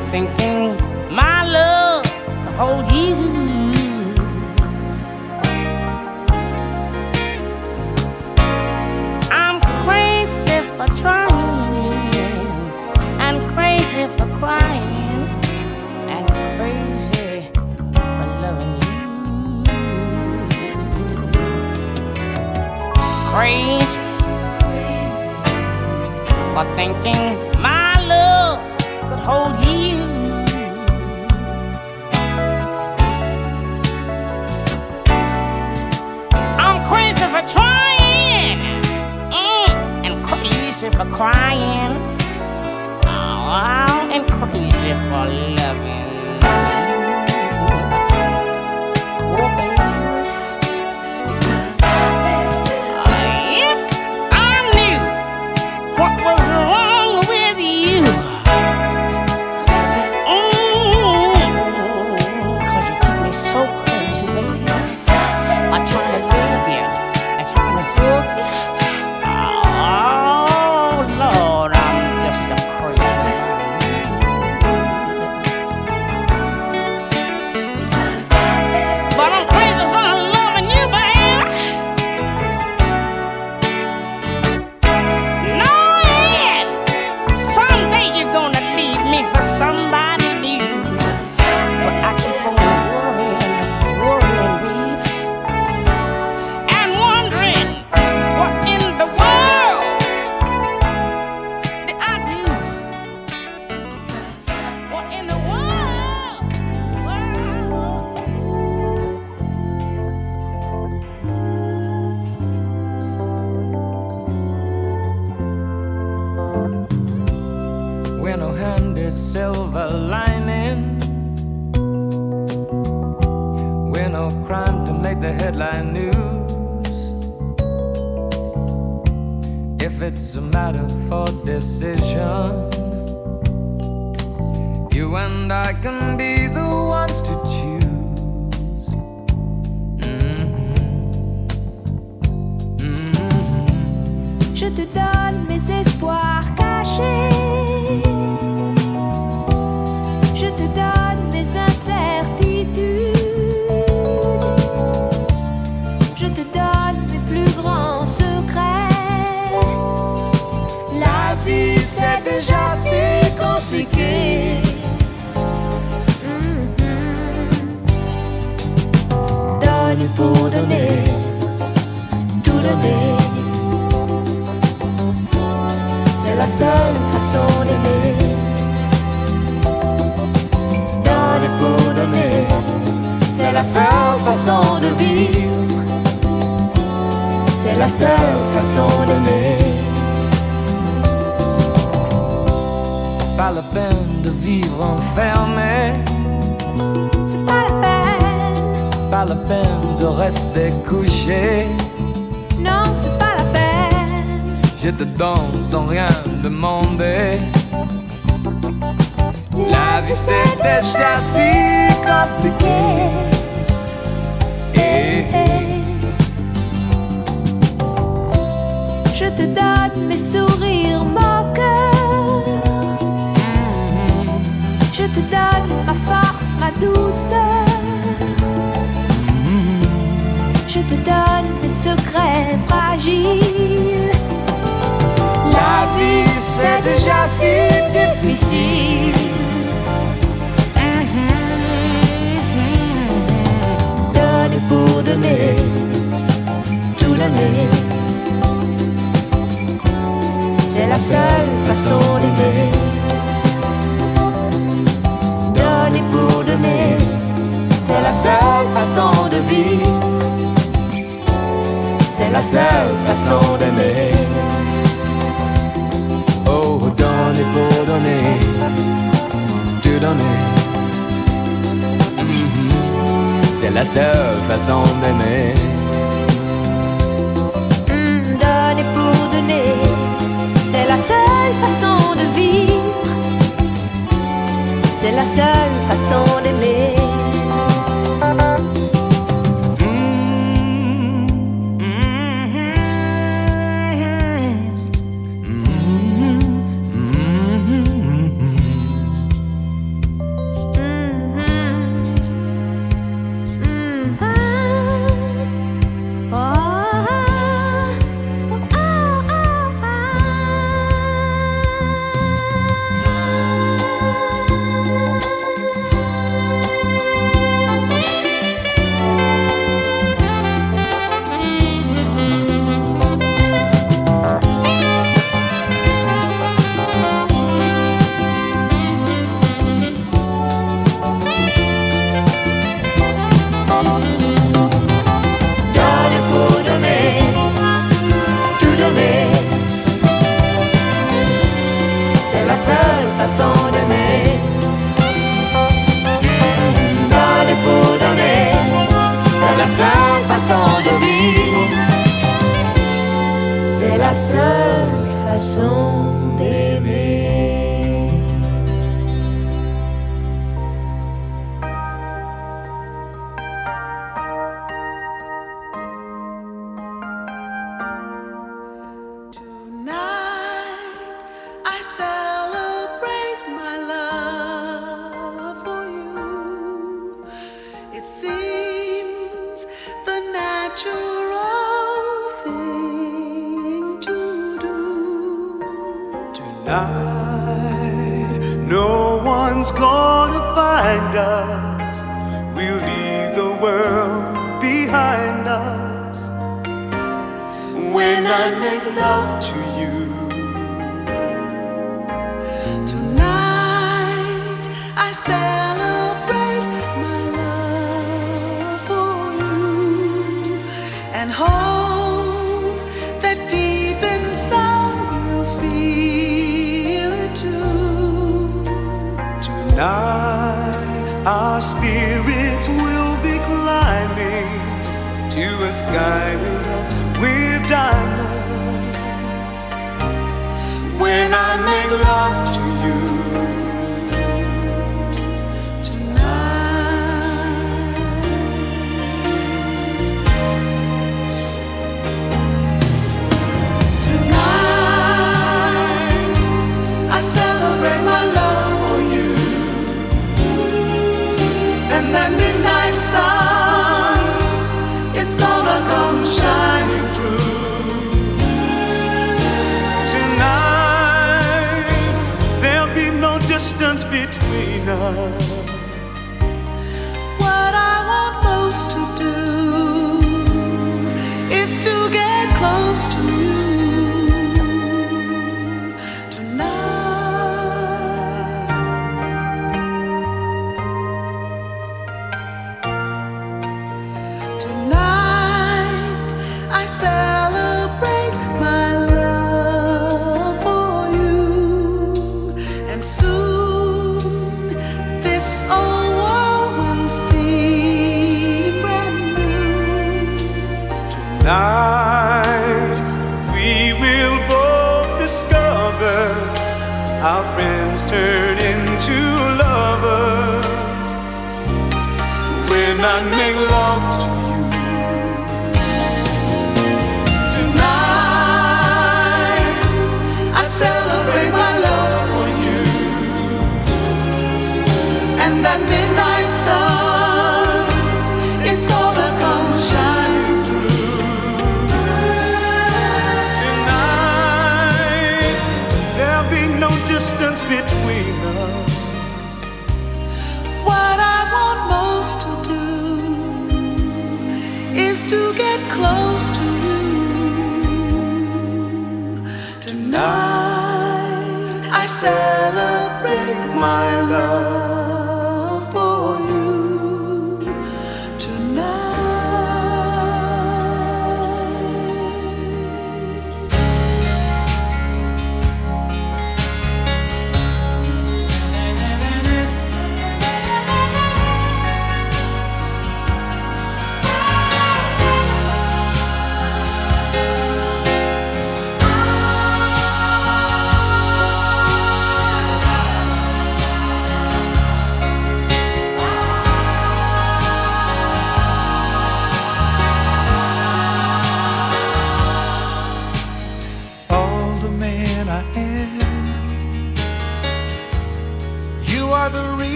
are thinking my love can hold you. I'm crazy for trying and crazy for crying and crazy for loving you. Crazy for thinking my love could hold you. for crying. Oh, and crazy for loving. pour donner, tout donner. C'est la seule façon d'aimer. Donner pour donner, c'est la seule façon de vivre. C'est la seule façon d'aimer. Pas la peine de vivre enfermé pas la peine de rester couché. Non, c'est pas la peine. Je te danse sans rien demander. La vie c'est déjà si compliqué. Si difficile. Donner pour donner, tout donner. C'est la seule façon d'aimer. Donner pour donner, c'est la seule façon de vivre. C'est la seule façon d'aimer. Donner pour donner. Mhm. C'est la seule façon d'aimer. Hmm, donner pour donner, c'est la seule façon de vivre. C'est la seule façon d'aimer. Make love to you, Tonight I celebrate my love for you and hope that deep inside you feel it too. tonight our spirits will be climbing to a sky lit up with diamonds. When I make love to you. Tonight Tonight, I celebrate my love for you and that midnight sun is gonna come shining between I make love to you. Tonight I celebrate my love for you, and that Tonight I celebrate my love.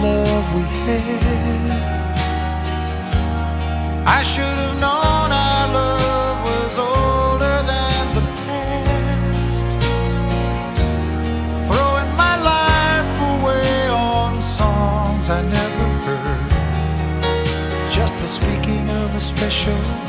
love we had. I should have known our love was older than the past. Throwing my life away on songs I never heard. Just the speaking of a special.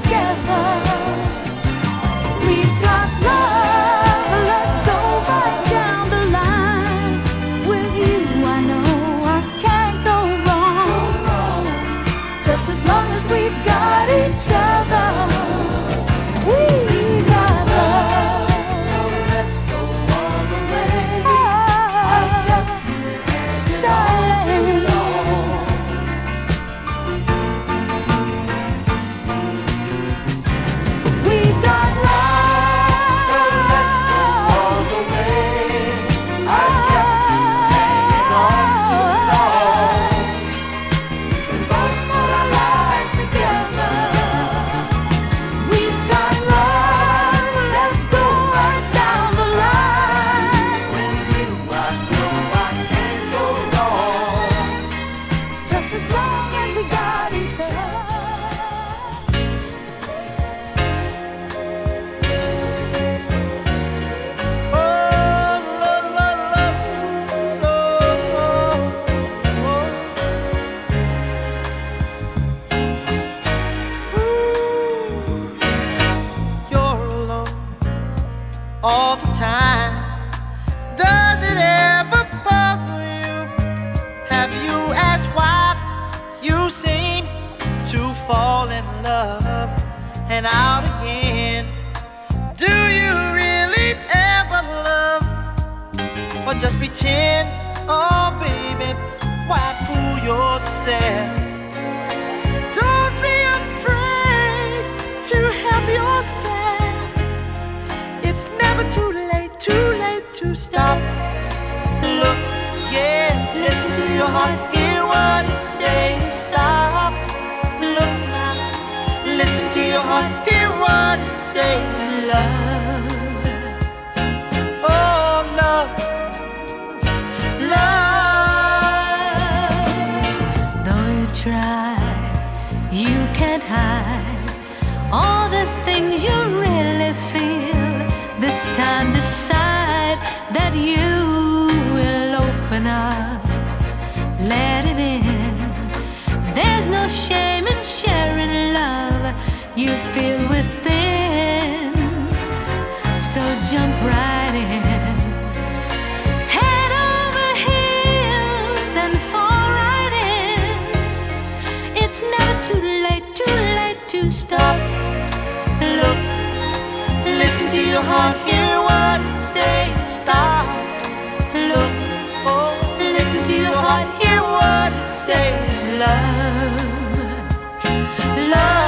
together. your heart, hear what it says. Stop, look now, listen to your heart, hear what it says. Love, oh love, love. Though you try, you can't hide all the things you really feel. This time, this shame and sharing love you feel within. So jump right in. Head over heels and fall right in. It's never too late, too late to stop. Look, listen to your heart, hear what it says. Stop. Look, oh, listen to your heart, hear what it says. Love love.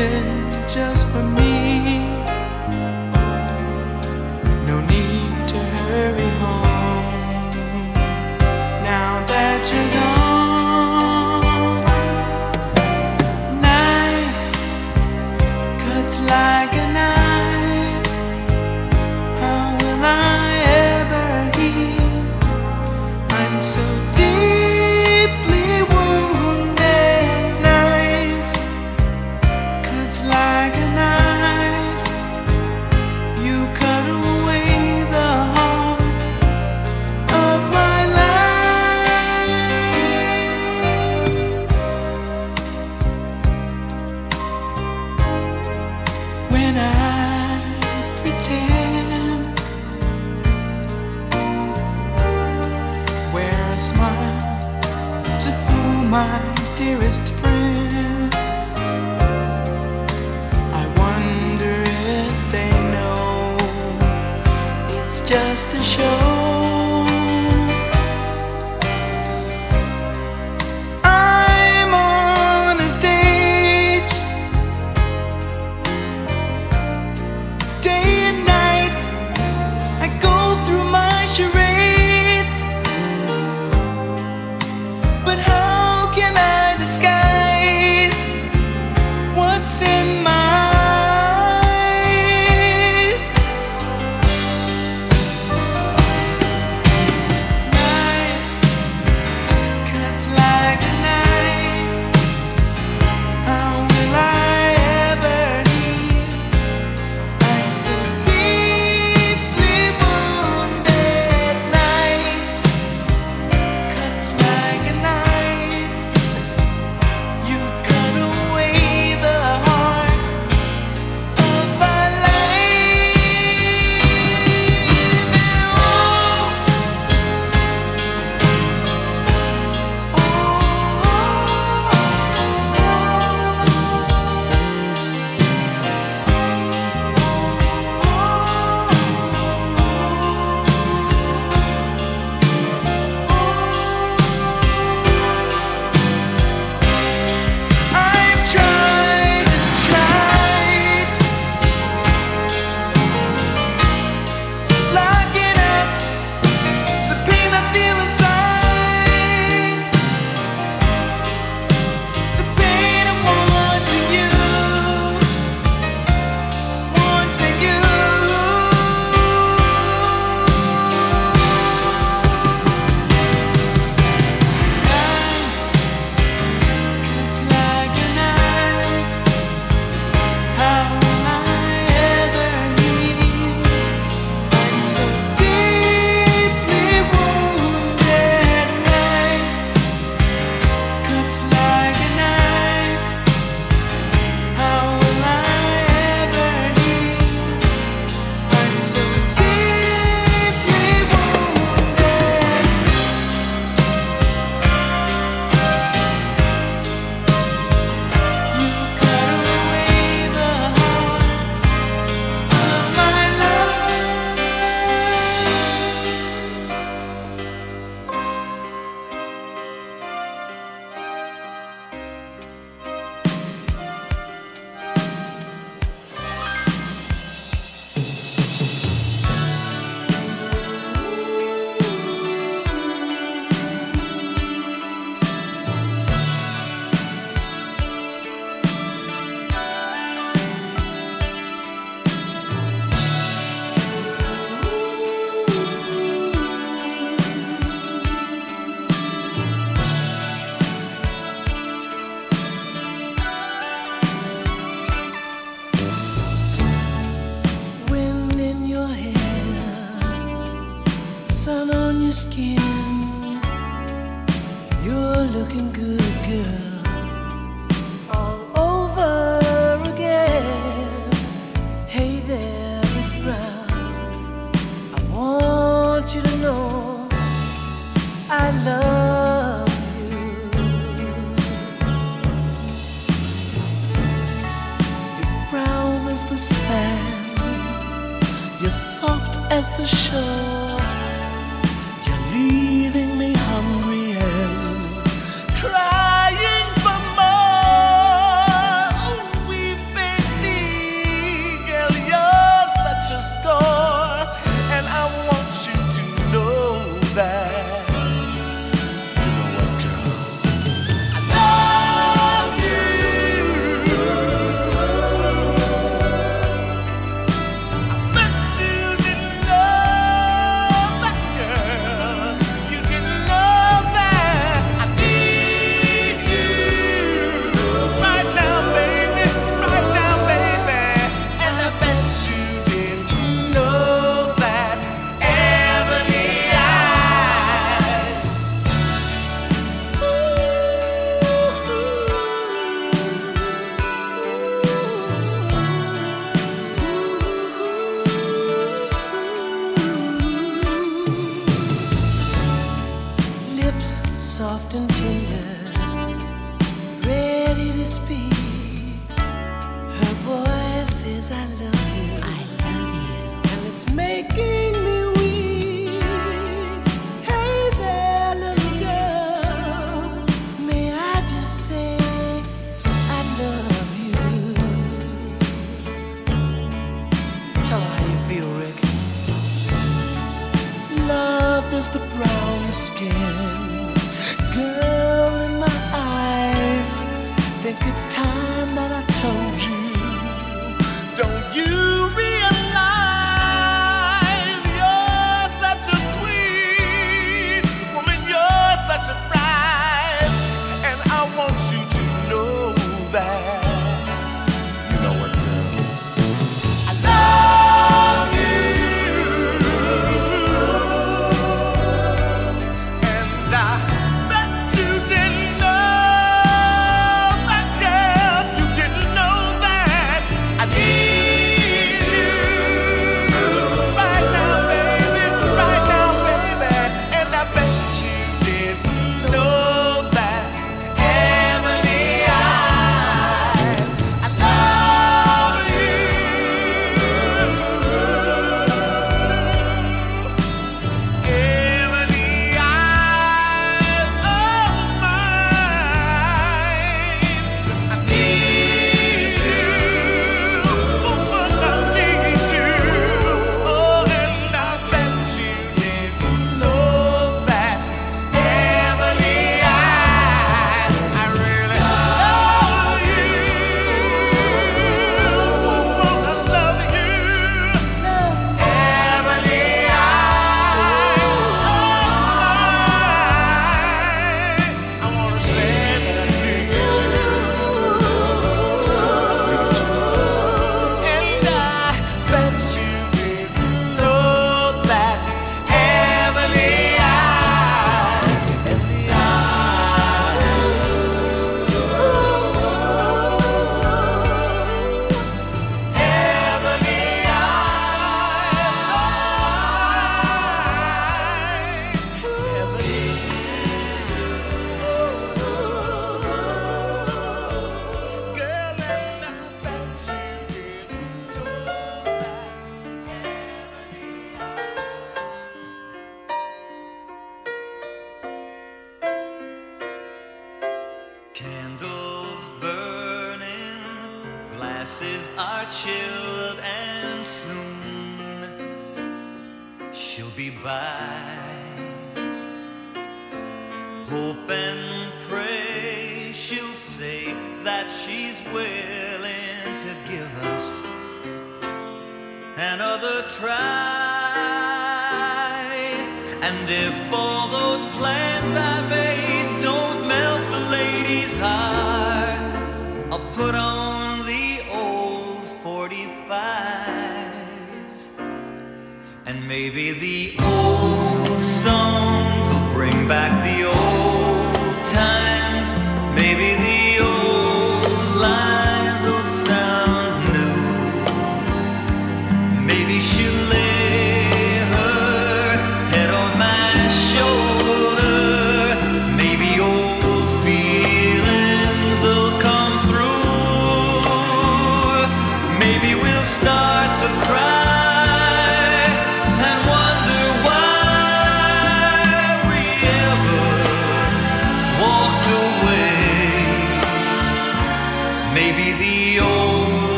Living just for me.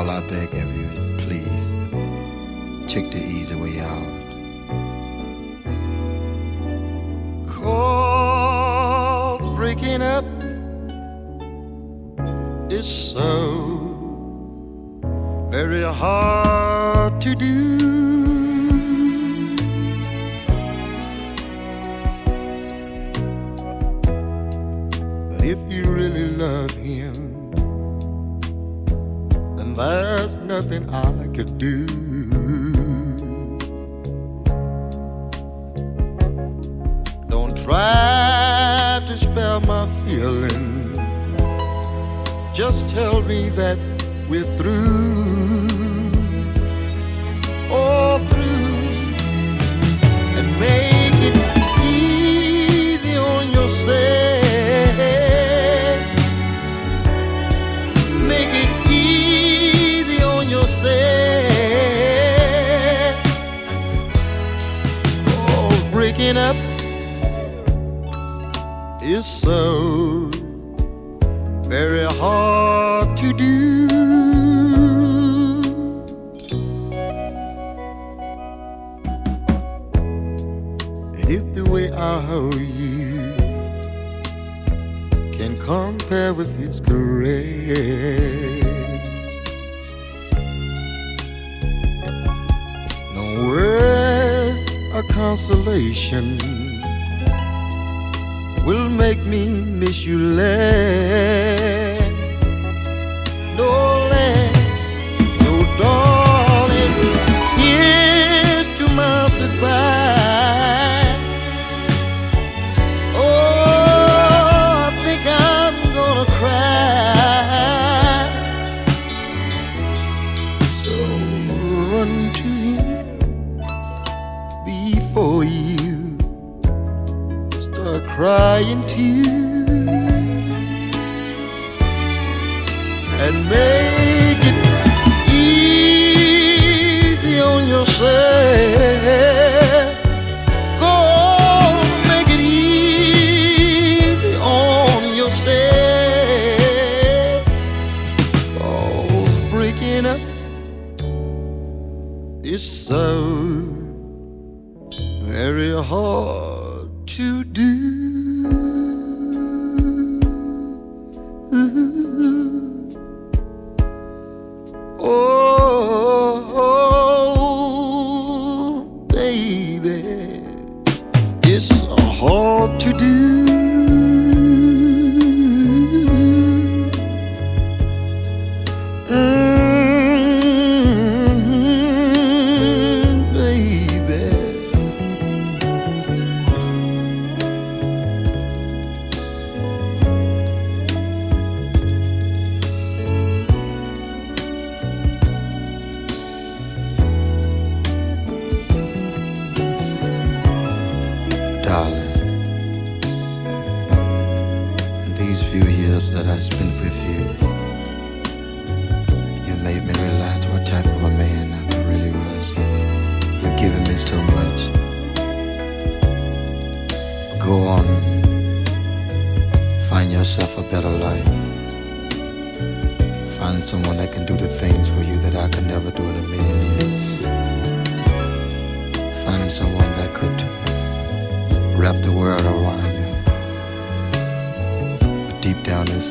all I beg of you is please take the easy way out. Cause breaking up is so very hard to do.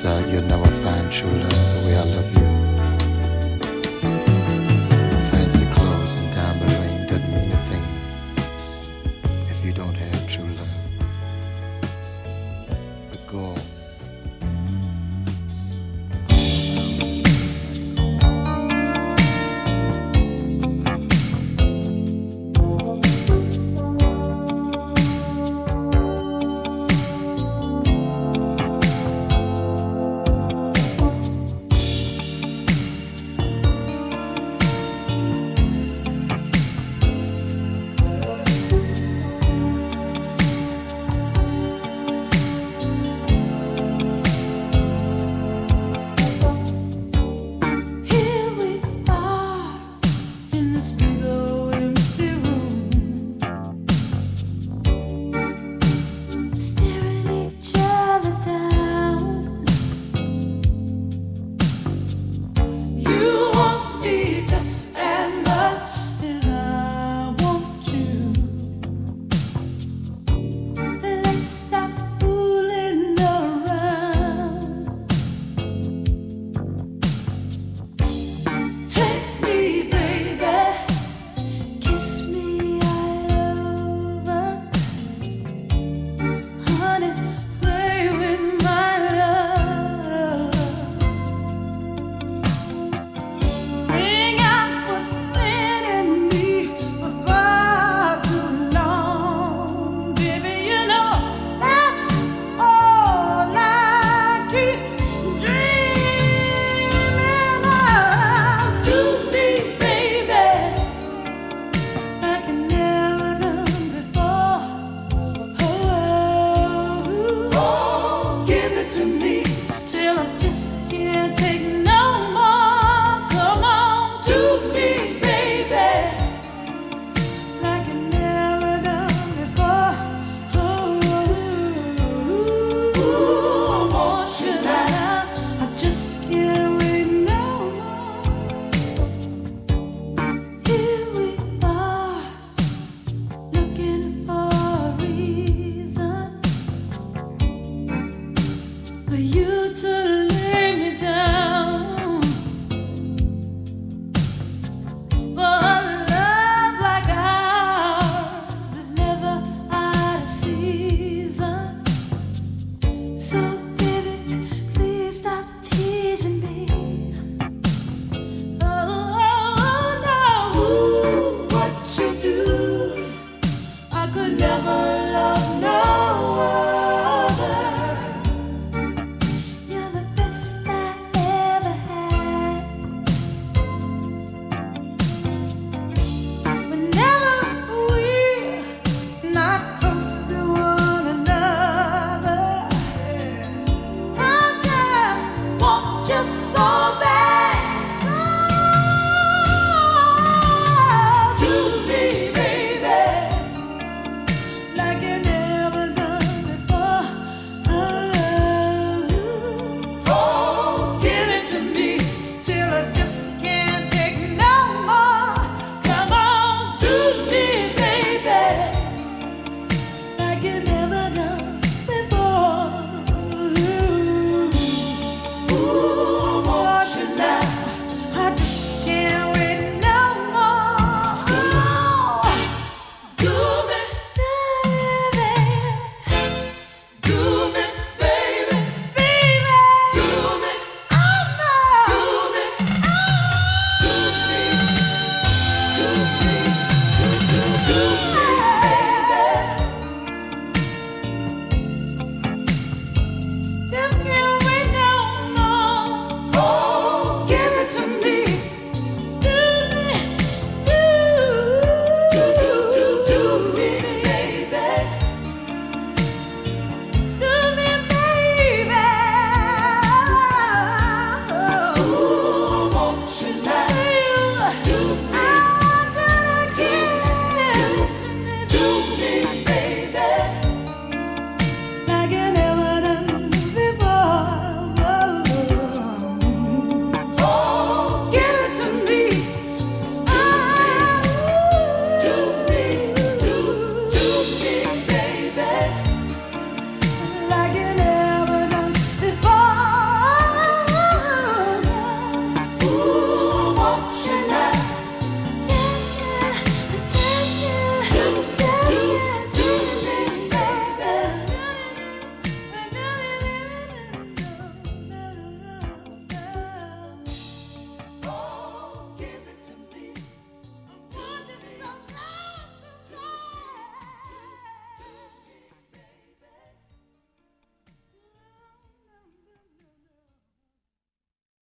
you'll never find true love the way I love you.